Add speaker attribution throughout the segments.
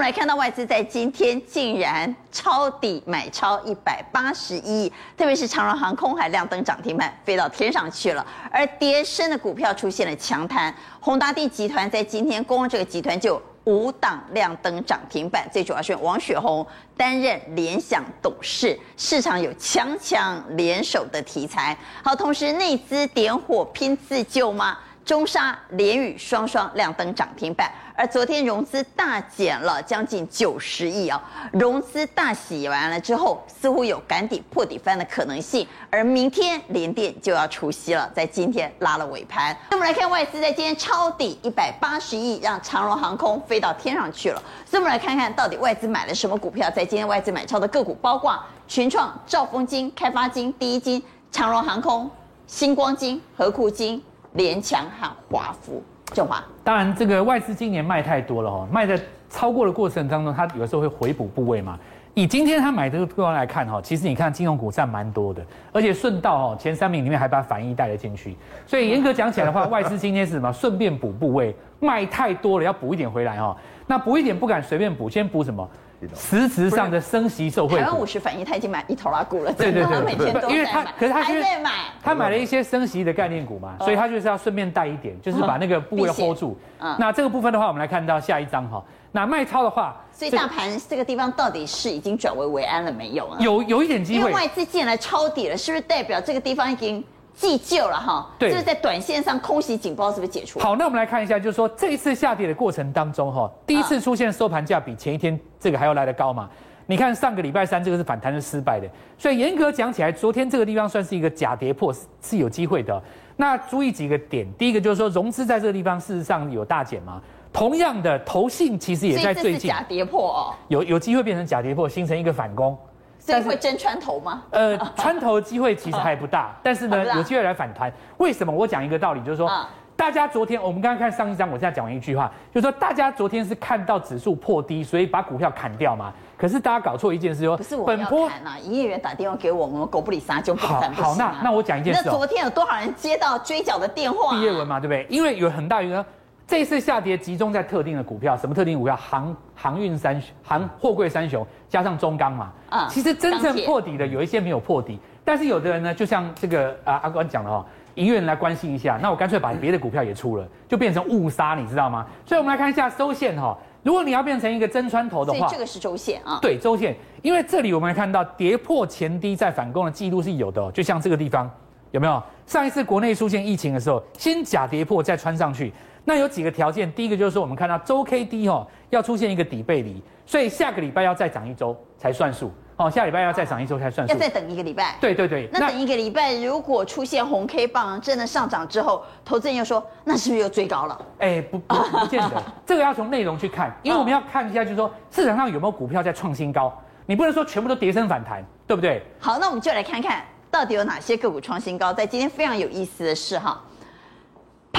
Speaker 1: 们来看到外资在今天竟然抄底买超一百八十亿，特别是长荣航空还亮灯涨停板，飞到天上去了。而跌深的股票出现了强弹，宏达电集团在今天光这个集团就五档亮灯涨停板，最主要是王雪红担任联想董事，市场有强强联手的题材。好，同时内资点火拼自救吗？中沙、联宇双双亮灯涨停板，而昨天融资大减了将近九十亿啊，融资大洗完了之后，似乎有赶底破底翻的可能性。而明天联电就要除夕了，在今天拉了尾盘。那我们来看外资在今天抄底一百八十亿，让长荣航空飞到天上去了。所以我们来看看到底外资买了什么股票，在今天外资买超的个股，包括群创、兆丰金、开发金、第一金、长荣航空、星光金、和库金。联强和华孚，正华。
Speaker 2: 当然，这个外资今年卖太多了哦，卖的超过的过程当中，它有时候会回补部位嘛。以今天他买这个地方来看哈，其实你看金融股占蛮多的，而且顺道哦前三名里面还把反一带了进去。所以严格讲起来的话，外资今天是什么？顺便补部位，卖太多了要补一点回来哦。那补一点不敢随便补，先补什么？实质上的升息受惠，台湾
Speaker 1: 五十反应他已经买一头拉股了，
Speaker 2: 对对对，
Speaker 1: 他每天都在买，因为他
Speaker 2: 可是他
Speaker 1: 还在买，
Speaker 2: 他买了一些升息的概念股嘛，所以他就是要顺便带一点，就是把那个部位 hold 住。那这个部分的话，我们来看到下一张哈，那卖超的话，
Speaker 1: 所以大盘这个地方到底是已经转危为安了没有啊？
Speaker 2: 有有一点机会，
Speaker 1: 因为外资进来抄底了，是不是代表这个地方已经？计旧了哈，对，就是在短线上空袭警报是不是解除？
Speaker 2: 好，那我们来看一下，就是说这一次下跌的过程当中哈，第一次出现收盘价比前一天这个还要来得高嘛？你看上个礼拜三这个是反弹是失败的，所以严格讲起来，昨天这个地方算是一个假跌破，是有机会的。那注意几个点，第一个就是说融资在这个地方事实上有大减嘛，同样的投信其实也在最近
Speaker 1: 假跌破哦，
Speaker 2: 有有机会变成假跌破，形成一个反攻。
Speaker 1: 这会真穿头吗？
Speaker 2: 呃，穿头的机会其实还不大，但是呢，有机会来反弹。为什么？我讲一个道理，就是说，大家昨天我们刚刚看上一张，我现在讲完一句话，就是说，大家昨天是看到指数破低，所以把股票砍掉嘛。可是大家搞错一件事，说
Speaker 1: 不是我要砍啊，营业员打电话给我，我们狗不理撒就不砍。
Speaker 2: 好，那那我讲一件事。
Speaker 1: 那昨天有多少人接到追缴的电话？
Speaker 2: 毕业文嘛，对不对？因为有很大原因。这一次下跌集中在特定的股票，什么特定股票？航航运三航货柜三雄加上中钢嘛。啊，其实真正破底的有一些没有破底，但是有的人呢，就像这个啊阿关讲的哈，营业员来关心一下，那我干脆把别的股票也出了，就变成误杀，你知道吗？所以我们来看一下周线哈，如果你要变成一个真穿头的话，
Speaker 1: 这个是周线啊。
Speaker 2: 对，周线，因为这里我们来看到跌破前低再反攻的记录是有的，就像这个地方有没有？上一次国内出现疫情的时候，先假跌破再穿上去。那有几个条件，第一个就是说，我们看到周 K D 哦，要出现一个底背离，所以下个礼拜要再涨一周才算数哦。下礼拜要再涨一周才算数，
Speaker 1: 要再等一个礼拜。
Speaker 2: 对对对，
Speaker 1: 那等一个礼拜，如果出现红 K 棒真的上涨之后，投资人又说，那是不是又追高了？
Speaker 2: 哎，不不 不见得，这个要从内容去看，因为我们要看一下，就是说市场上有没有股票在创新高，你不能说全部都跌升反弹，对不对？
Speaker 1: 好，那我们就来看看到底有哪些个股创新高。在今天非常有意思的是哈。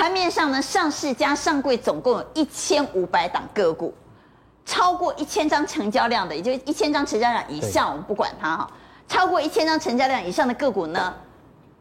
Speaker 1: 盘面上呢，上市加上柜总共有一千五百档个股，超过一千张成交量的，也就是一千张成交量以上，我们不管它哈。超过一千张成交量以上的个股呢，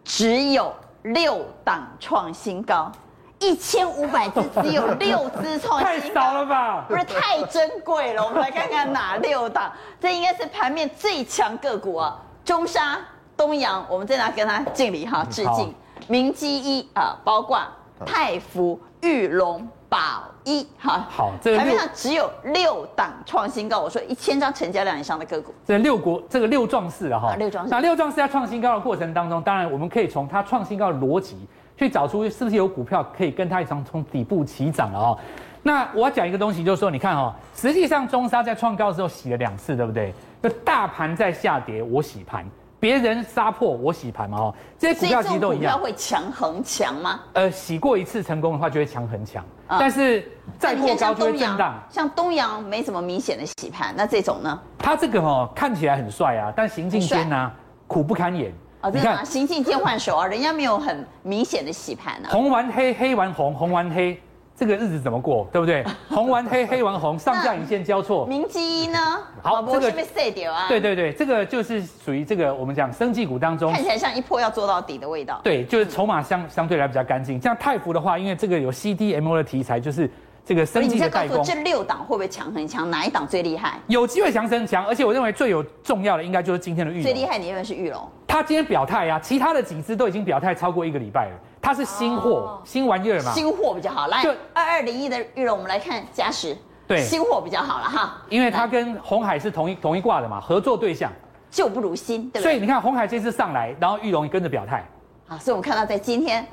Speaker 1: 只有六档创新高，一千五百只只有六只创新高，
Speaker 2: 太少了吧？
Speaker 1: 不是太珍贵了？我们来看看哪六档，这应该是盘面最强个股啊！中沙、东阳，我们在哪跟他敬礼哈，致敬。明基一啊，包括。泰福、裕隆、宝一，哈，
Speaker 2: 好，
Speaker 1: 这个盘面上只有六档创新高。我说一千张成交量以上的个股，
Speaker 2: 这六国这个六壮士了哈，
Speaker 1: 六壮士。
Speaker 2: 那六壮士在创新高的过程当中，当然我们可以从它创新高的逻辑去找出是不是有股票可以跟它一从从底部起涨了哦。那我要讲一个东西，就是说你看哈，实际上中沙在创高的时候洗了两次，对不对？就大盘在下跌，我洗盘。别人杀破我洗盘嘛，哦，这些股票其实都一样。股票
Speaker 1: 会强横强吗？
Speaker 2: 呃，洗过一次成功的话，就会强横强。但是再过高就会震荡。
Speaker 1: 像东阳没什么明显的洗盘，那这种呢？
Speaker 2: 它这个哦，看起来很帅啊，但行进间呢苦不堪言。
Speaker 1: 哦，你看行进间换手啊，人家没有很明显的洗盘呢。
Speaker 2: 红完黑，黑完红，红完黑。这个日子怎么过，对不对？红完黑，黑完红，上下影线交错。
Speaker 1: 明基一呢？
Speaker 2: 好，这个
Speaker 1: 掉啊。
Speaker 2: 对对对，这个就是属于这个我们讲生技股当中，
Speaker 1: 看起来像一波要做到底的味道。
Speaker 2: 对，就是筹码相相对来比较干净。像泰福的话，因为这个有 CDMO 的题材，就是这个生技的代工。
Speaker 1: 你这六档会不会强很强？哪一档最厉害？
Speaker 2: 有机会强升强，而且我认为最有重要的应该就是今天的玉龙。
Speaker 1: 最厉害，你认为是玉龙？
Speaker 2: 他今天表态呀、啊，其他的几只都已经表态超过一个礼拜了。它是新货、哦，新玩意儿嘛？
Speaker 1: 新货比较好。来，二二零一的玉龙，我们来看嘉实。
Speaker 2: 对，
Speaker 1: 新货比较好了哈。
Speaker 2: 因为它跟红海是同一同一挂的嘛，合作对象。
Speaker 1: 旧不如新，对不对？
Speaker 2: 所以你看红海这次上来，然后玉龙也跟着表态。
Speaker 1: 好，所以我们看到在今天。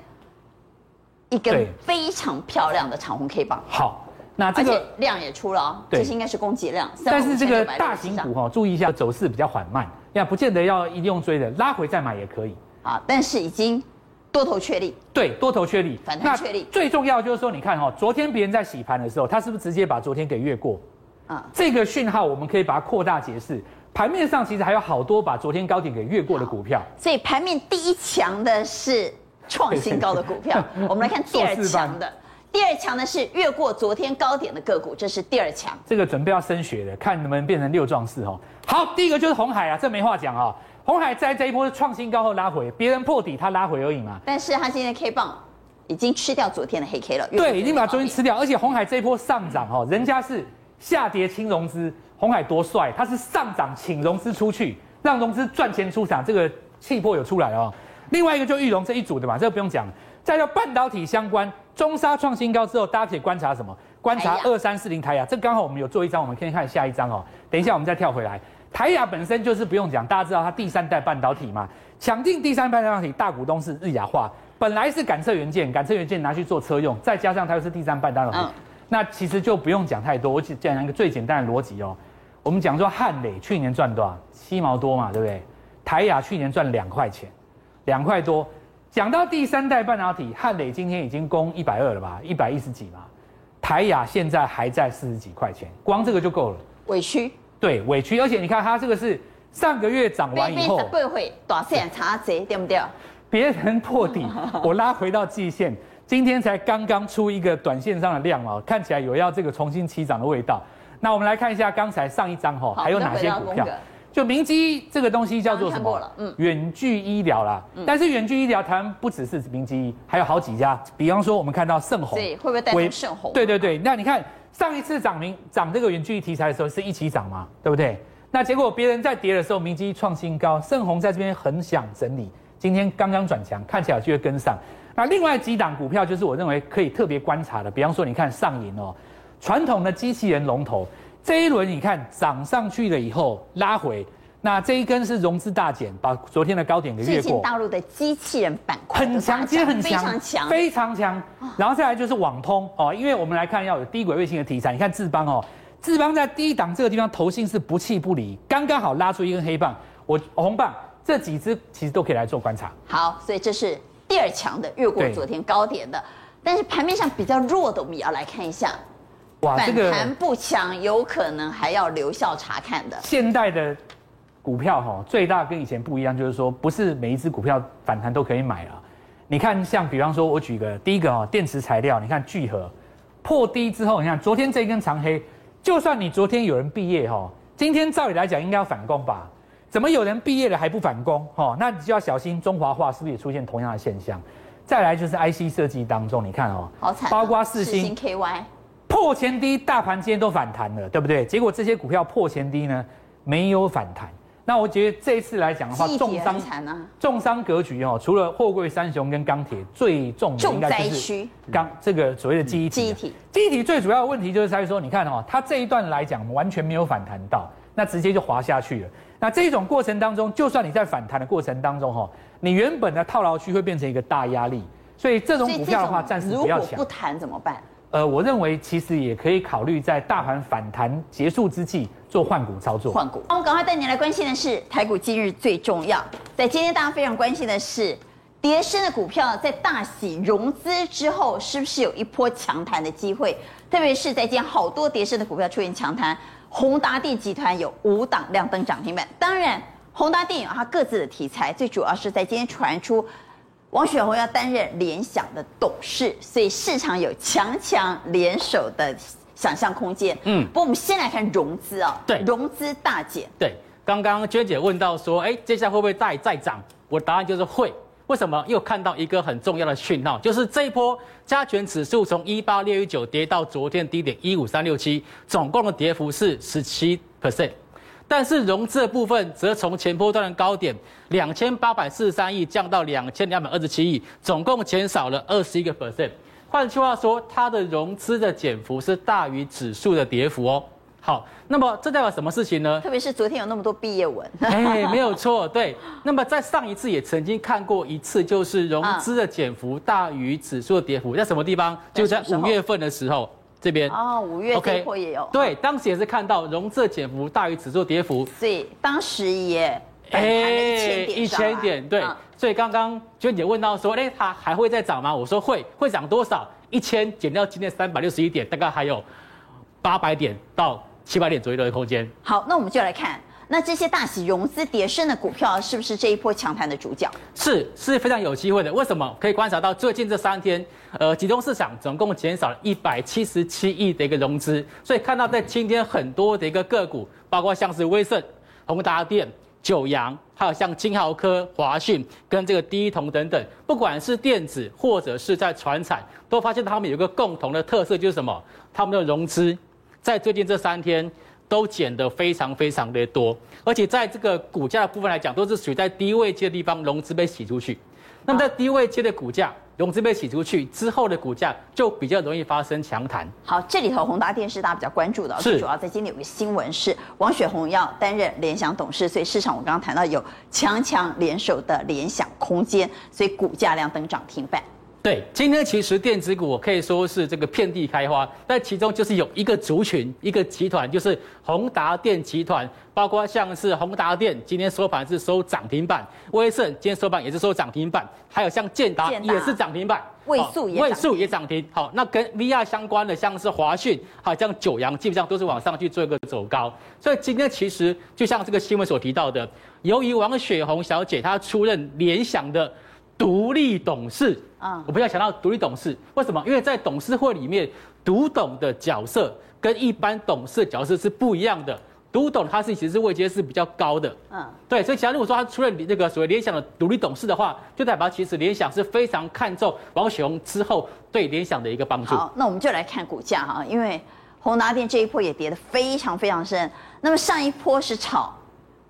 Speaker 1: 一根非常漂亮的长红 K 棒，
Speaker 2: 好，那这个
Speaker 1: 量也出了哦，这是应该是供给量。
Speaker 2: 但是这个大型股哈，注意一下走势比较缓慢，要不见得要一定用追的，拉回再买也可以。
Speaker 1: 啊，但是已经多头确立，
Speaker 2: 对，多头确立，
Speaker 1: 反弹确立。
Speaker 2: 最重要就是说，你看哈，昨天别人在洗盘的时候，他是不是直接把昨天给越过？啊，这个讯号我们可以把它扩大解释。盘面上其实还有好多把昨天高点给越过的股票，
Speaker 1: 所以盘面第一强的是。创新高的股票，我们来看第二强的。第二强的是越过昨天高点的个股，这是第二强。
Speaker 2: 这个准备要升学的，看能不能变成六壮士哦。好，第一个就是红海啊，这没话讲啊。鸿海在这一波是创新高后拉回，别人破底它拉回而已嘛。
Speaker 1: 但是它今天 K 棒已经吃掉昨天的黑 K 了。
Speaker 2: 对，已经把昨天吃掉，而且红海这一波上涨哦，人家是下跌清融资，红海多帅，它是上涨请融资出去，让融资赚钱出场，这个气魄有出来哦。另外一个就玉龙这一组的嘛，这个不用讲。再到半导体相关，中沙创新高之后，大家可以观察什么？观察二三四零台亚，这刚好我们有做一张，我们可以看下一张哦。等一下我们再跳回来。台亚本身就是不用讲，大家知道它第三代半导体嘛，抢进第三代半导体，大股东是日亚化，本来是感测元件，感测元件拿去做车用，再加上它又是第三半导体，那其实就不用讲太多。我只讲一个最简单的逻辑哦，我们讲说汉磊去年赚多少？七毛多嘛，对不对？台亚去年赚两块钱。两块多，讲到第三代半导体，汉磊今天已经攻一百二了吧，一百一十几嘛。台亚现在还在四十几块钱，光这个就够了。
Speaker 1: 委屈，
Speaker 2: 对，委屈，而且你看它这个是上个月涨完以后，
Speaker 1: 不会短线差贼，对不对？
Speaker 2: 别人破底，我拉回到季线，今天才刚刚出一个短线上的量哦，看起来有要这个重新起涨的味道。那我们来看一下刚才上一张哈，还有哪些股票？就明基这个东西叫做什么？嗯，远距医疗啦。嗯，但是远距医疗台湾不只是明基，还有好几家。比方说，我们看到盛虹，
Speaker 1: 对，会不会带动盛虹？
Speaker 2: 对对对，那你看上一次涨明涨这个远距题材的时候是一起涨嘛，对不对？那结果别人在跌的时候，明基创新高，盛虹在这边很想整理，今天刚刚转强，看起来就会跟上。那另外几档股票就是我认为可以特别观察的，比方说你看上银哦，传统的机器人龙头。这一轮你看涨上去了以后拉回，那这一根是融资大减，把昨天的高点给越过。
Speaker 1: 最近大陆的机器人板块
Speaker 2: 很强，今天很强，
Speaker 1: 非常强，
Speaker 2: 非常强。然后再来就是网通哦，因为我们来看要有低轨卫星的题材，你看智邦哦，智邦在低档这个地方投信是不弃不离，刚刚好拉出一根黑棒，我红棒这几只其实都可以来做观察。
Speaker 1: 好，所以这是第二强的越过昨天高点的，但是盘面上比较弱的，我们也要来看一下。哇，反弹不强，有可能还要留校查看的。
Speaker 2: 现代的股票哈，最大跟以前不一样，就是说不是每一只股票反弹都可以买了。你看，像比方说，我举个第一个哦，电池材料，你看聚合破低之后，你看昨天这一根长黑，就算你昨天有人毕业哈，今天照理来讲应该要反攻吧？怎么有人毕业了还不反攻？哈，那你就要小心中华化是不是也出现同样的现象？再来就是 IC 设计当中，你看哦，
Speaker 1: 好惨，
Speaker 2: 包括四星
Speaker 1: KY。
Speaker 2: 破前低，大盘今天都反弹了，对不对？结果这些股票破前低呢，没有反弹。那我觉得这一次来讲的话，重伤重伤格局哦，除了货柜三雄跟钢铁，最重的应该就是钢这个所谓的记忆体。记忆体，记忆体最主要的问题就是在于说，你看哦，它这一段来讲完全没有反弹到，那直接就滑下去了。那这种过程当中，就算你在反弹的过程当中哈，你原本的套牢区会变成一个大压力，所以这种股票的话，暂时不要抢。
Speaker 1: 如果不弹怎么办？
Speaker 2: 呃，我认为其实也可以考虑在大盘反弹结束之际做换股操作。
Speaker 1: 换股，那我们赶快带你来关心的是台股今日最重要。在今天大家非常关心的是，跌升的股票在大洗融资之后，是不是有一波强弹的机会？特别是在今天好多跌升的股票出现强弹，宏达电集团有五档亮灯涨停板。当然，宏达电有它各自的题材，最主要是在今天传出。王雪红要担任联想的董事，所以市场有强强联手的想象空间。嗯，不过我们先来看融资啊，
Speaker 3: 对，
Speaker 1: 融资大减。
Speaker 3: 对，刚刚娟姐问到说，哎，接下来会不会再再涨？我答案就是会。为什么？又看到一个很重要的讯号，就是这一波加权指数从一八六一九跌到昨天低点一五三六七，总共的跌幅是十七 percent。但是融资的部分则从前波段的高点两千八百四十三亿降到两千两百二十七亿，总共减少了二十一个 percent。换句话说，它的融资的减幅是大于指数的跌幅哦。好，那么这代表什么事情呢？
Speaker 1: 特别是昨天有那么多毕业文，
Speaker 3: 哎，没有错，对。那么在上一次也曾经看过一次，就是融资的减幅大于指数的跌幅，在什么地方？就在五月份的时候。这边
Speaker 1: 哦，五月跌破也有。
Speaker 3: Okay, 对，当时也是看到融资减幅大于指数跌幅，
Speaker 1: 所以当时也反弹了一千点，
Speaker 3: 一千点，对。嗯、所以刚刚娟姐问到说，哎，它还会再涨吗？我说会，会涨多少？一千减掉今天三百六十一点，大概还有八百点到七百点左右的空间。
Speaker 1: 好，那我们就来看。那这些大喜融资跌升的股票，是不是这一波强弹的主角？
Speaker 3: 是，是非常有机会的。为什么？可以观察到最近这三天，呃，集中市场总共减少了一百七十七亿的一个融资，所以看到在今天很多的一个个股，包括像是威盛、宏达电、九阳，还有像金豪科、华讯跟这个第一铜等等，不管是电子或者是在船产，都发现他们有一个共同的特色，就是什么？他们的融资在最近这三天。都减得非常非常的多，而且在这个股价的部分来讲，都是属于在低位阶的地方融资被洗出去。那么在低位阶的股价融资被洗出去之后的股价，就比较容易发生强弹。
Speaker 1: 好，这里头宏达电是大家比较关注的，是主要在今天有个新闻是王雪红要担任联想董事，所以市场我刚刚谈到有强强联手的联想空间，所以股价亮灯涨停板。
Speaker 3: 对，今天其实电子股我可以说是这个遍地开花，但其中就是有一个族群、一个集团，就是宏达电集团，包括像是宏达电今天收盘是收涨停板，威盛今天收盘也是收涨停板，还有像建达也是涨停板，
Speaker 1: 位数也
Speaker 3: 位数也涨停。好，那跟 VR 相关的像是华讯，好像九阳，基本上都是往上去做一个走高。所以今天其实就像这个新闻所提到的，由于王雪红小姐她出任联想的。独立董事啊，我不要想到独立董事，为什么？因为在董事会里面，独董的角色跟一般董事的角色是不一样的。独董他是其实是位阶是比较高的，嗯，对，所以其他如果说他出任那个所谓联想的独立董事的话，就代表其实联想是非常看重王雪红之后对联想的一个帮助。
Speaker 1: 好，那我们就来看股价哈，因为宏达电这一波也跌得非常非常深。那么上一波是炒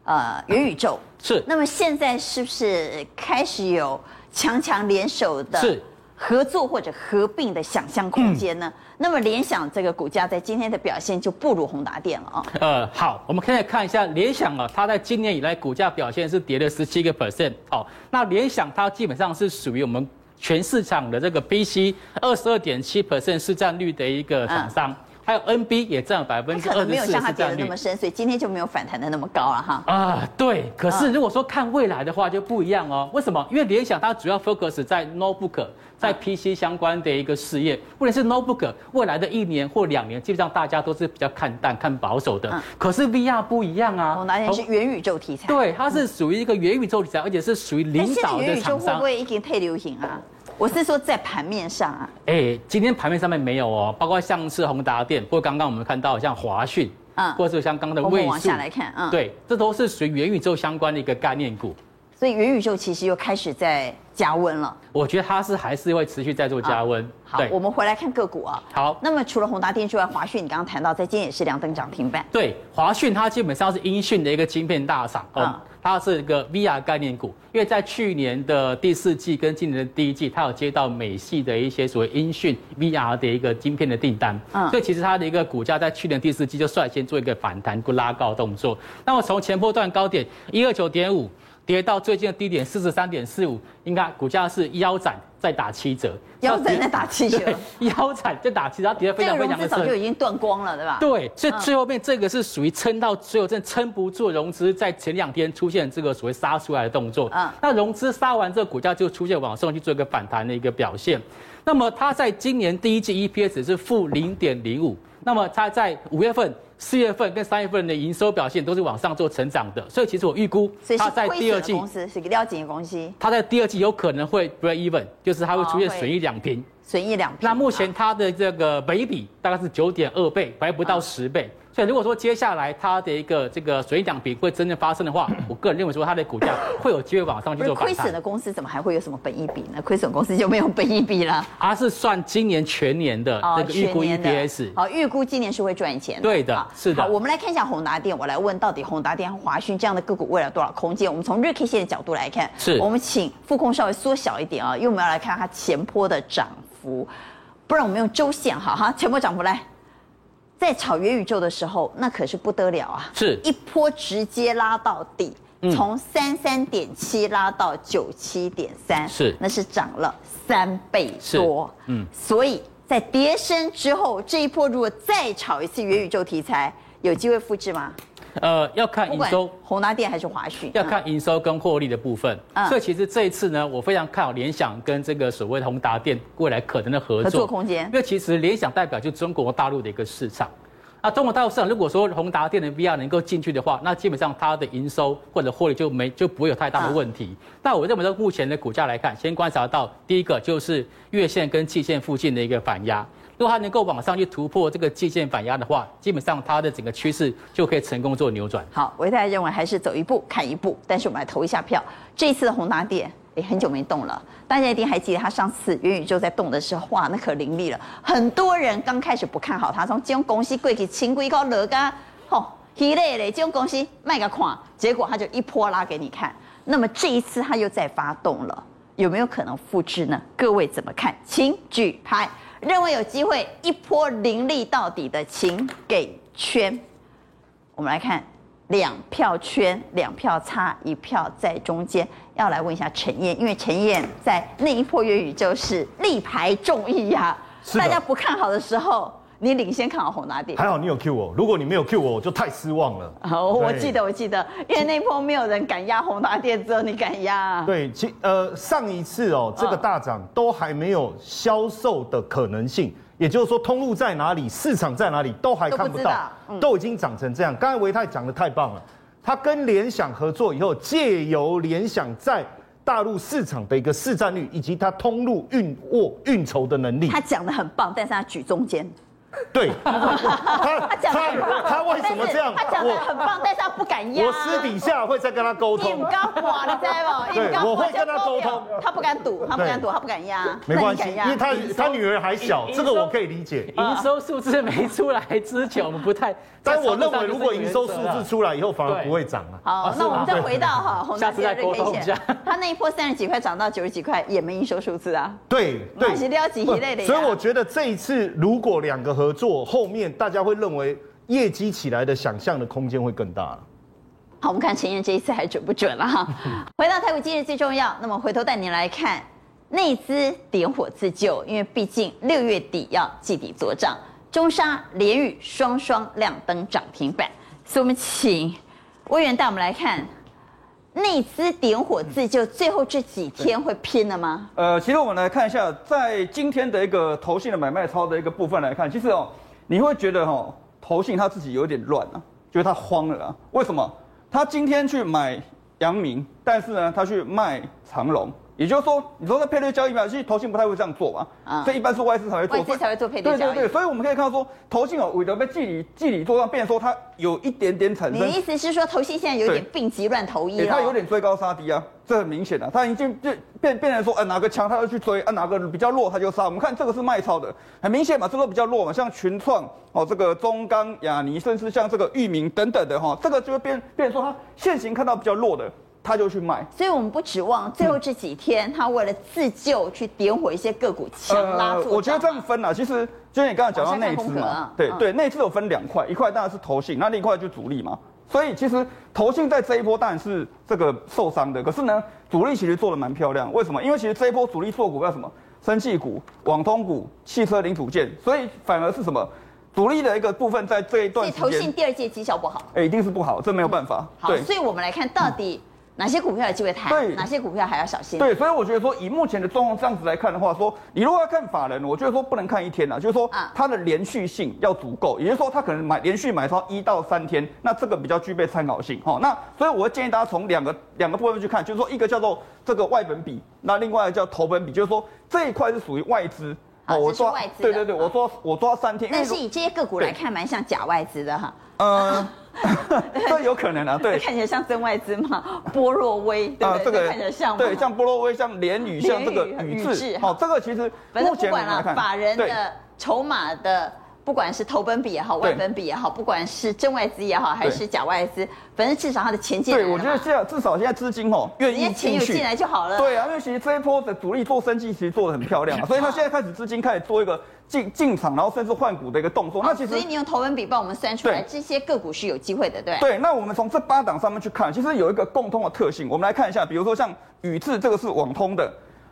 Speaker 1: 呃元宇宙，
Speaker 3: 是，
Speaker 1: 那么现在是不是开始有？强强联手的合作或者合并的想象空间呢？那么联想这个股价在今天的表现就不如宏达电了啊。
Speaker 3: 呃，好，我们可以看一下联想啊，它在今年以来股价表现是跌了十七个 percent。好，那联想它基本上是属于我们全市场的这个 PC 二十二点七 percent 市占率的一个厂商。还有 NB 也占百分之二十没有像它跌的那么深，
Speaker 1: 所以今天就没有反弹的那么高了哈。
Speaker 3: 啊，对。可是如果说看未来的话就不一样哦。为什么？因为联想它主要 focus 在 notebook，在 PC 相关的一个事业。不论是 notebook，未来的一年或两年，基本上大家都是比较看淡、看保守的。可是 VR 不一样啊。
Speaker 1: 我拿的是元宇宙题材。
Speaker 3: 对，它是属于一个元宇宙题材，而且是属于领导的厂商。元宇宙会
Speaker 1: 不会已经太流行啊？我是说在盘面上啊，
Speaker 3: 哎，今天盘面上面没有哦，包括像是宏达电，不过刚刚我们看到像华讯，嗯，或者是像刚刚的位数，
Speaker 1: 往下来看，嗯，
Speaker 3: 对，这都是属于元宇宙相关的一个概念股。
Speaker 1: 所以元宇宙其实又开始在加温了。
Speaker 3: 我觉得它是还是会持续在做加温。
Speaker 1: 好，我们回来看个股啊。
Speaker 3: 好，
Speaker 1: 那么除了宏达电之外，华讯你刚刚谈到，在今天也是亮灯涨停板。
Speaker 3: 对，华讯它基本上是音讯的一个晶片大厂，哦，它是一个 VR 概念股，因为在去年的第四季跟今年的第一季，它有接到美系的一些所谓音讯 VR 的一个晶片的订单，嗯，所以其实它的一个股价在去年第四季就率先做一个反弹、跟拉高动作。那么从前波段高点一二九点五。跌到最近的低点四十三点四五，应该股价是腰斩再打七折，
Speaker 1: 腰斩再打七折，
Speaker 3: 腰斩再打七折，它跌得非常非常的深，
Speaker 1: 早就已经断光了，对吧？
Speaker 3: 对，所以最后面这个是属于撑到最后，真撑不住融资，在前两天出现这个所谓杀出来的动作，嗯，那融资杀完这个股价就出现往上去做一个反弹的一个表现，那么它在今年第一季 EPS 是负零点零五，那么它在五月份。四月份跟三月份的营收表现都是往上做成长的，所以其实我预估它在第二季
Speaker 1: 公司是个要紧的公司，
Speaker 3: 它在第二季有可能会 break even，就是它会出现损益两平。
Speaker 1: 损益两平。
Speaker 3: 那目前它的这个本益比大概是九点二倍，还不到十倍，所以如果说接下来它的一个这个损益两平会真正发生的话，我个人认为说它的股价会有机会往上去做反弹。
Speaker 1: 亏损的公司怎么还会有什么本益比呢？亏损公司就没有本益比了。
Speaker 3: 它是算今年全年的那个预估 EPS。
Speaker 1: 好，预估今年是会赚钱的。
Speaker 3: 对的，是的。
Speaker 1: 好，我们来看一下宏达电，我来问到底宏达电和华讯这样的个股未来多少空间？我们从日 K 线的角度来看，
Speaker 3: 是
Speaker 1: 我们请副控稍微缩小一点啊，因为我们要来看它前坡的涨幅。不然我们用周线哈哈，前波涨幅来，在炒元宇宙的时候，那可是不得了啊，
Speaker 3: 是。
Speaker 1: 一波直接拉到底，从三三点七拉到九七点三，
Speaker 3: 是。
Speaker 1: 那是涨了三倍多，嗯，所以在跌升之后，这一波如果再炒一次元宇宙题材，有机会复制吗？
Speaker 3: 呃，要看营收，
Speaker 1: 宏达电还是华讯，
Speaker 3: 要看营收跟获利的部分。嗯、所以其实这一次呢，我非常看好联想跟这个所谓的宏达电未来可能的合作，合作
Speaker 1: 空间。
Speaker 3: 因为其实联想代表就中国大陆的一个市场。那中国大陆市场如果说宏达电的 VR 能够进去的话，那基本上它的营收或者获利就没就不会有太大的问题。那、嗯、我认为说目前的股价来看，先观察到第一个就是月线跟季线附近的一个反压。如果它能够往上去突破这个季线反压的话，基本上它的整个趋势就可以成功做扭转。
Speaker 1: 好，唯泰认为还是走一步看一步，但是我们来投一下票。这一次的宏达电，哎，很久没动了，大家一定还记得它上次元宇宙在动的时候，哇，那可凌厉了。很多人刚开始不看好它，从金融公司贵起轻贵高乐嘎，吼，一类嘞金融公司卖个款，结果它就一波拉给你看。那么这一次它又在发动了，有没有可能复制呢？各位怎么看？请举牌。认为有机会一波凌厉到底的，请给圈。我们来看，两票圈，两票差，一票在中间。要来问一下陈燕，因为陈燕在那一波粤语就是力排众议呀、啊，大家不看好的时候。你领先看好宏达电，
Speaker 4: 还好你有 Q 我，如果你没有 Q 我，我就太失望了。
Speaker 1: 好，我记得，我记得，因为那波没有人敢压宏达电，只有你敢压。
Speaker 4: 对，其呃上一次哦，这个大涨都还没有销售的可能性，也就是说通路在哪里，市场在哪里都还看不到，都，嗯、都已经涨成这样。刚才维泰讲的太棒了，他跟联想合作以后，借由联想在大陆市场的一个市占率，以及他通路运货运筹的能力，
Speaker 1: 他讲的很棒，但是他举中间。
Speaker 4: 对，他他他他为什么这样？
Speaker 1: 他讲的很棒，但是他不敢压。
Speaker 4: 我私底下会再跟他沟通。你高挂，你知道不？对，我会跟他沟通。
Speaker 1: 他不敢赌，他不敢赌，他不敢压。
Speaker 4: 没关系，因为他他女儿还小，这个我可以理解。
Speaker 3: 营收数字没出来之前，我们不太。
Speaker 4: 但我认为，如果营收数字出来以后，反而不会涨了。
Speaker 1: 好，那我们再回到哈，宏达电的 K 线，他那一波三十几块涨到九十几块，也没营收数字啊。
Speaker 4: 对对，
Speaker 1: 所
Speaker 4: 以我觉得这一次如果两个合作后面。大家会认为业绩起来的想象的空间会更大了。
Speaker 1: 好，我们看陈燕这一次还准不准了哈？回到台股今日最重要，那么回头带您来看内资点火自救，因为毕竟六月底要季底做账，中沙、联宇双双亮灯涨停板，所以我们请委员带我们来看内资点火自救，最后这几天会拼了吗？
Speaker 5: 呃，其实我们来看一下，在今天的一个投信的买卖操的一个部分来看，其实哦。你会觉得哦，投信他自己有点乱啊，觉得他慌了啊？为什么？他今天去买阳明，但是呢，他去卖长荣。也就是说，你说在配对交易嘛，其实投信不太会这样做嘛，啊，这一般是外资才会做，
Speaker 1: 外资才会做配对交易。
Speaker 5: 对对对，所以我们可以看到说，投信哦，为了被季底季底作帐，变成说它有一点点产生。
Speaker 1: 你的意思是说，投信现在有点病急乱投医了？
Speaker 5: 它有点追高杀低啊，这很明显啊，它已经就变变成说，呃，哪个强它就去追，啊，哪个比较弱它就杀。我们看这个是卖超的，很明显嘛，这个比较弱嘛，像群创哦，这个中钢、亚尼，甚至像这个域名等等的哈，这个就会变变成说它现行看到比较弱的。他就去卖，
Speaker 1: 所以我们不指望最后这几天他为了自救去点火一些个股强拉、呃。
Speaker 5: 我觉得这样分啊，其实就是你刚才讲到内资嘛，啊、对对，内资有分两块，一块当然是投信，那另一块就主力嘛。所以其实投信在这一波当然是这个受伤的，可是呢，主力其实做的蛮漂亮。为什么？因为其实这一波主力做股票什么，生技股、网通股、汽车零组件，所以反而是什么，主力的一个部分在这一段所以。
Speaker 1: 投信第二届绩效不好，
Speaker 5: 哎，一定是不好，这没有办法。
Speaker 1: 好，所以我们来看到底。哪些股票有机会谈？对，哪些股票还要小心？
Speaker 5: 对，所以我觉得说，以目前的状况这样子来看的话，说你如果要看法人，我觉得说不能看一天啊，就是说它的连续性要足够，也就是说它可能买连续买超一到三天，那这个比较具备参考性。好，那所以我会建议大家从两个两个部分去看，就是说一个叫做这个外本比，那另外一个叫投本比，就是说这一块是属于外资
Speaker 1: 哦，我抓外资，
Speaker 5: 对对对，我抓我抓三天。
Speaker 1: 但是以这些个股来看，蛮像假外资的哈。
Speaker 5: 嗯，这有可能啊，对。
Speaker 1: 看起来像真外资嘛，波若威，对不对？这个看起来像。
Speaker 5: 对，像波若威，像联宇，像这个宇智。好，这个其实目前
Speaker 1: 不管了，法人的筹码的。不管是投本比也好，外本比也好，不管是真外资也好，还是假外资，反正至少它的钱进来。
Speaker 5: 对，我觉得现在至少现在资金哦愿意
Speaker 1: 钱有进来就好了。
Speaker 5: 对啊，因为其实这一波的主力做生技，其实做的很漂亮，所以他现在开始资金开始做一个进进场，然后甚至换股的一个动作。那其实，
Speaker 1: 所以你用投本比帮我们算出来，这些个股是有机会的，对。
Speaker 5: 对，那我们从这八档上面去看，其实有一个共通的特性，我们来看一下，比如说像宇智这个是网通的。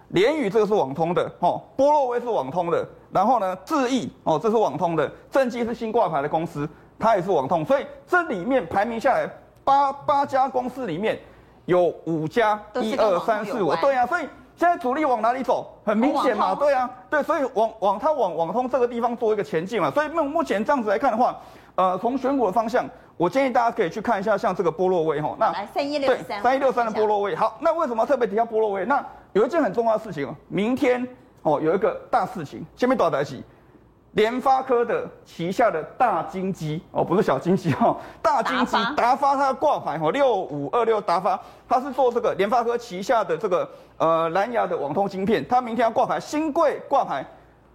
Speaker 5: 联宇这个是网通的，哦，波洛威是网通的，然后呢，智易哦，这是网通的，正基是新挂牌的公司，它也是网通，所以这里面排名下来八八家公司里面有五家一二三四五，对啊，所以现在主力往哪里走？很明显嘛，对啊，对，所以往往它往网通这个地方做一个前进嘛，所以目目前这样子来看的话，呃，从选股的方向，我建议大家可以去看一下像这个波洛威哈，那
Speaker 1: 三一六三，
Speaker 5: 三一六三的波洛威，好，那为什么特别提到波洛威？那有一件很重要的事情哦，明天哦有一个大事情，下面多少台戏？联发科的旗下的大金鸡哦，不是小金鸡哦，大金鸡达发它挂牌哦，六五二六达发，它是做这个联发科旗下的这个呃蓝牙的网通晶片，它明天要挂牌，新贵挂牌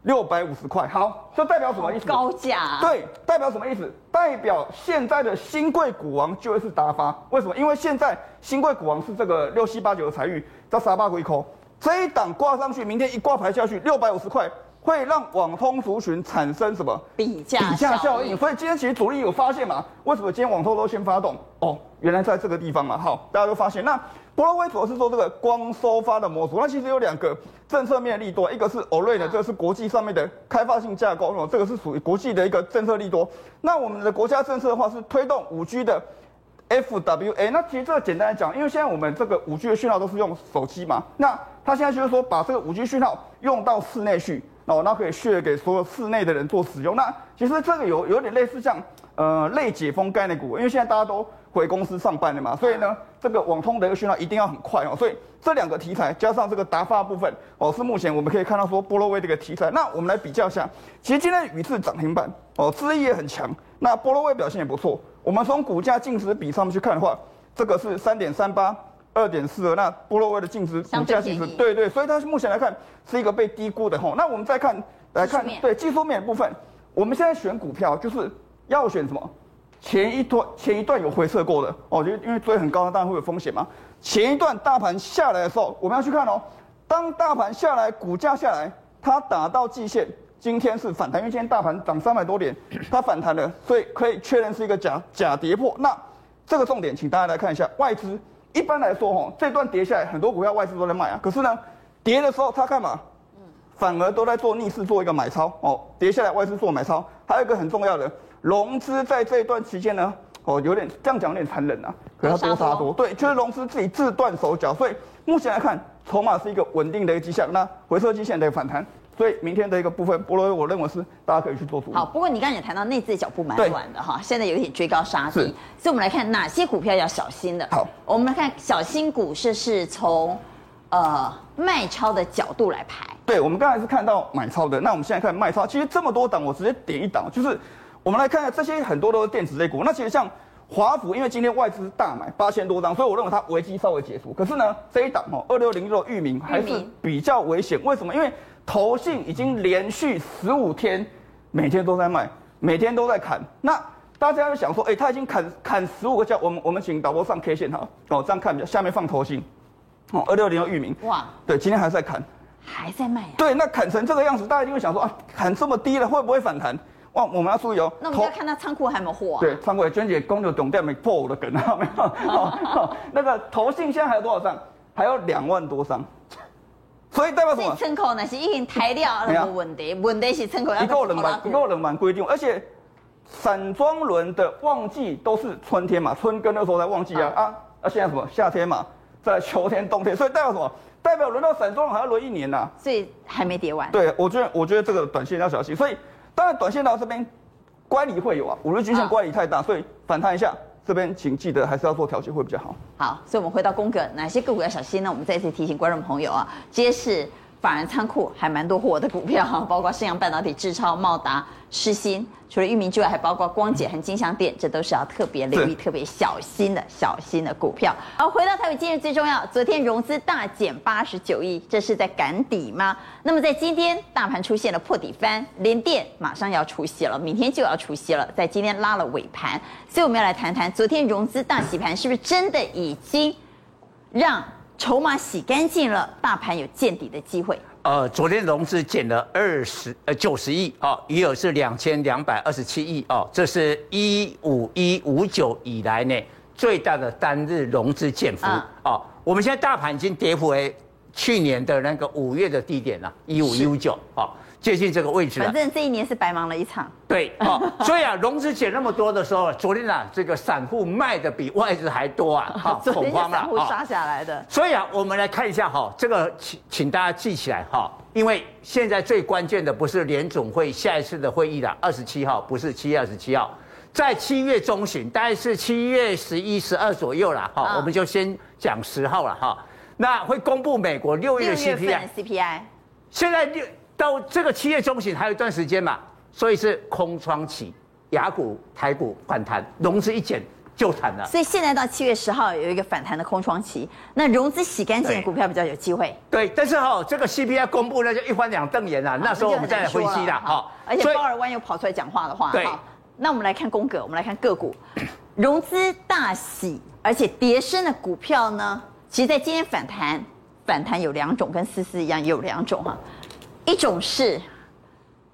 Speaker 5: 六百五十块，好，这代表什么意思？
Speaker 1: 高价。对，
Speaker 5: 代表什么意思？代表现在的新贵股王就会是达发，为什么？因为现在新贵股王是这个六七八九的采钰。到三百几块，这一档挂上去，明天一挂牌下去，六百五十块，会让网通族群产生什么
Speaker 1: 比价
Speaker 5: 比价效应？所以今天其实主力有发现嘛？为什么今天网通都先发动？哦，原来在这个地方嘛。好，大家都发现。那博罗威主要是做这个光收发的模组，那其实有两个政策面利多，一个是 Orin 的，这个是国际上面的开发性架构，这个是属于国际的一个政策利多。那我们的国家政策的话是推动五 G 的。FWA，那其实这个简单来讲，因为现在我们这个五 G 的讯号都是用手机嘛，那它现在就是说把这个五 G 讯号用到室内去，哦，那可以 share 给所有室内的人做使用。那其实这个有有点类似像呃类解封概念股，因为现在大家都回公司上班了嘛，所以呢，这个网通的一个讯号一定要很快哦。所以这两个题材加上这个达发部分哦，是目前我们可以看到说波罗威这个题材。那我们来比较一下，其实今天宇智涨停板哦，智易也很强，那波罗威表现也不错。我们从股价净值比上面去看的话，这个是三点三八，二点四二。那波洛威的净值股价净值，对对，所以它目前来看是一个被低估的吼。那我们再看来看，对技术面的部分，我们现在选股票就是要选什么？前一段前一段有回撤过的哦，就因为追很高，当然会有风险嘛。前一段大盘下来的时候，我们要去看哦。当大盘下来，股价下来，它打到季线。今天是反弹，因为今天大盘涨三百多点，它反弹了，所以可以确认是一个假假跌破。那这个重点，请大家来看一下外资。一般来说，哈，这段跌下来，很多股票外资都在卖啊。可是呢，跌的时候它干嘛？反而都在做逆势做一个买超哦。跌下来外资做买超，还有一个很重要的融资，在这一段期间呢，哦，有点这样讲有点残忍啊，可是它多杀多，对，就是融资自己自断手脚。所以目前来看，筹码是一个稳定的一个迹象。那回撤基线的反弹。所以明天的一个部分，波若威我认为是大家可以去做主。
Speaker 1: 好，不过你刚才也谈到内资的脚步蛮软的哈，现在有点追高杀低，所以我们来看哪些股票要小心的。
Speaker 5: 好，
Speaker 1: 我们来看小心股是是从呃卖超的角度来排。
Speaker 5: 对，我们刚才是看到买超的，那我们现在看卖超。其实这么多档，我直接点一档，就是我们来看一下这些很多都是电子类股。那其实像华府，因为今天外资大买八千多张，所以我认为它危机稍微解除。可是呢，这一档哦二六零六域名还是比较危险。为什么？因为投信已经连续十五天，每天都在卖，每天都在砍。那大家就想说，哎、欸，他已经砍砍十五个价，我们我们请导播上 K 线哈，哦，这样看，下面放投信，哦，二六零的域名，哇，对，今天还在砍，
Speaker 1: 还在卖、啊。
Speaker 5: 对，那砍成这个样子，大家就会想说啊，砍这么低了，会不会反弹？哇，我们要注意哦。
Speaker 1: 那我们要看他仓库还有没有货、啊。
Speaker 5: 对，仓库娟姐公牛总店没破我的梗啊，没有。好，那个投信现在还有多少张？还有两万多张。所以代表什么？
Speaker 1: 窗口那是已经抬掉了，没问题。问题是窗口要。一个
Speaker 5: 冷板，一个冷板规定，而且散装轮的旺季都是春天嘛，春耕的时候才旺季啊啊啊！现在什么夏天嘛，在秋天、冬天，所以代表什么？代表轮到散装还要轮一年呐、啊。
Speaker 1: 所以还没跌完。
Speaker 5: 对，我觉得我觉得这个短线要小心。所以当然短线到这边乖离会有啊，五日均线乖离太大，所以反弹一下。这边请记得还是要做调节会比较好。
Speaker 1: 好，所以我们回到宫格，哪些个股要小心呢？我们再次提醒观众朋友啊，皆是法人仓库还蛮多货的股票哈，包括盛阳半导体、智超、茂达、世新，除了裕民之外，还包括光捷和金祥店，这都是要特别留意、特别小心的小心的股票。好，回到台北今日最重要，昨天融资大减八十九亿，这是在赶底吗？那么在今天大盘出现了破底翻，联电马上要除息了，明天就要除息了，在今天拉了尾盘，所以我们要来谈谈昨天融资大洗盘是不是真的已经让。筹码洗干净了，大盘有见底的机会。
Speaker 6: 呃，昨天融资减了二十呃九十亿，哦，余额是两千两百二十七亿，哦，这是一五一五九以来呢最大的单日融资减幅，嗯、哦，我们现在大盘已经跌回去年的那个五月的低点了，一五一五九，哦。接近这个位置了，
Speaker 1: 反正这一年是白忙了一场。
Speaker 6: 对，哦，所以啊，融资减那么多的时候，昨天啊，这个散户卖的比外资还多啊，哈，恐慌了，
Speaker 1: 散户杀下来的。
Speaker 6: 所以啊，我们来看一下哈，这个请请大家记起来哈，因为现在最关键的不是联总会下一次的会议了，二十七号不是七月二十七号，在七月中旬，大概是七月十一、十二左右了哈，我们就先讲十号了哈，那会公布美国六月的
Speaker 1: CPI，CPI，
Speaker 6: 现在六。到这个七月中旬还有一段时间嘛，所以是空窗期，雅股、台股反弹，融资一减就惨了。
Speaker 1: 所以现在到七月十号有一个反弹的空窗期，那融资洗干净的股票比较有机
Speaker 6: 会。对，但是哈、哦，这个 CPI 公布那就一翻两瞪眼了，那时候我们再来分析啦。好，
Speaker 1: 而且鲍尔湾又跑出来讲话的话，对。那我们来看宫格，我们来看个股，融资大喜，而且跌升的股票呢，其实在今天反弹，反弹有两种，跟思思一样也有两种哈。一种是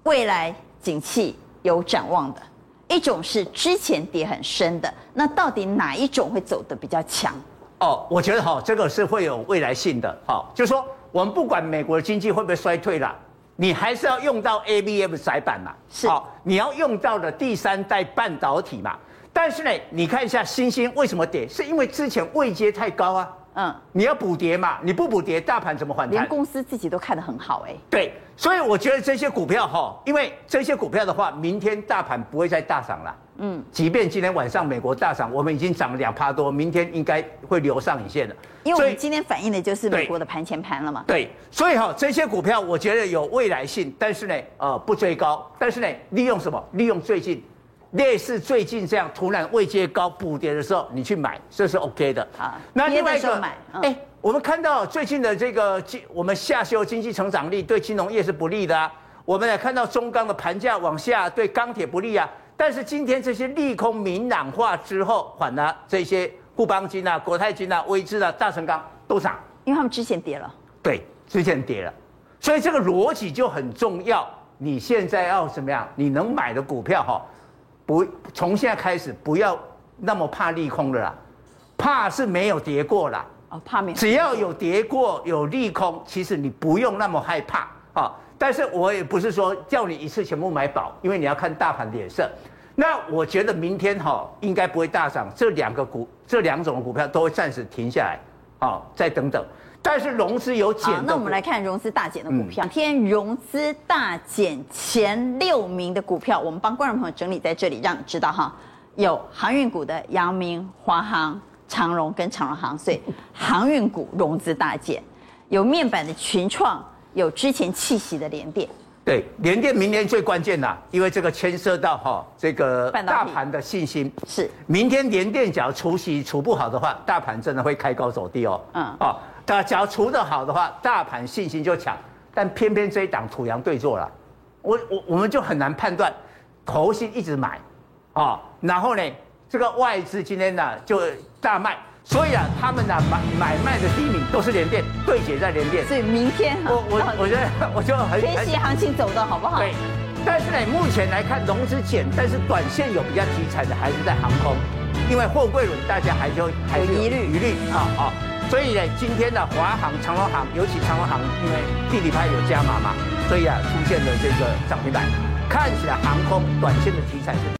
Speaker 1: 未来景气有展望的，一种是之前跌很深的。那到底哪一种会走得比较强？
Speaker 6: 哦，我觉得哈，这个是会有未来性的。好，就是说我们不管美国的经济会不会衰退啦，你还是要用到 ABF 窄板嘛。
Speaker 1: 是。
Speaker 6: 好，你要用到的第三代半导体嘛。但是呢，你看一下欣兴为什么跌，是因为之前位阶太高啊。嗯，你要补跌嘛？你不补跌，大盘怎么反弹？
Speaker 1: 连公司自己都看得很好哎、欸。
Speaker 6: 对，所以我觉得这些股票哈，因为这些股票的话，明天大盘不会再大涨了。嗯，即便今天晚上美国大涨，我们已经涨了两趴多，明天应该会留上影线了。
Speaker 1: 因为我们今天反映的就是美国的盘前盘了嘛。
Speaker 6: 对，所以哈，这些股票我觉得有未来性，但是呢，呃，不追高，但是呢，利用什么？利用最近。类似最近这样突然位阶高补跌的时候，你去买，这是 OK 的。好，
Speaker 1: 那另外一个，哎、
Speaker 6: 嗯欸，我们看到最近的这个经，我们下修经济成长力对金融业是不利的啊。我们也看到中钢的盘价往下，对钢铁不利啊。但是今天这些利空明朗化之后，反而这些富邦金啊、国泰金啊、威致啊、大成钢都涨，
Speaker 1: 因为他们之前跌了。
Speaker 6: 对，之前跌了，所以这个逻辑就很重要。你现在要怎么样？你能买的股票哈？不，从现在开始不要那么怕利空的啦，怕是没有跌过啦。
Speaker 1: 哦，怕没有。
Speaker 6: 只要有跌过有利空，其实你不用那么害怕啊。但是我也不是说叫你一次全部买饱，因为你要看大盘脸色。那我觉得明天哈应该不会大涨，这两个股这两种股票都会暂时停下来，好，再等等。但是融资有减，
Speaker 1: 那我们来看融资大减的股票。嗯、天融资大减前六名的股票，我们帮观众朋友整理在这里，让你知道哈。有航运股的阳明、华航、长荣跟长荣航，所以 航运股融资大减。有面板的群创，有之前气息的联电。
Speaker 6: 对，联电明年最关键的，因为这个牵涉到哈这个大盘的信心。
Speaker 1: 是，
Speaker 6: 明天联电假如除息除不好的话，大盘真的会开高走低哦。嗯，哦。那假如除得好的话，大盘信心就强，但偏偏这一档土洋对坐了，我我我们就很难判断，投信一直买，啊、哦，然后呢，这个外资今天呢就大卖，所以啊，他们呢买买卖的低迷都是连电，对解在连电。
Speaker 1: 所以明天
Speaker 6: 我我我觉得 我就很
Speaker 1: 分析行情走的好不好？
Speaker 6: 对，但是呢，目前来看融资减，但是短线有比较题材的还是在航空，因为货柜轮大家还就还是有疑虑疑虑啊啊。所以呢，今天的华航、长荣航，尤其长荣航，因为地理派有加码嘛，所以啊，出现了这个涨停板，看起来航空短线的题材是。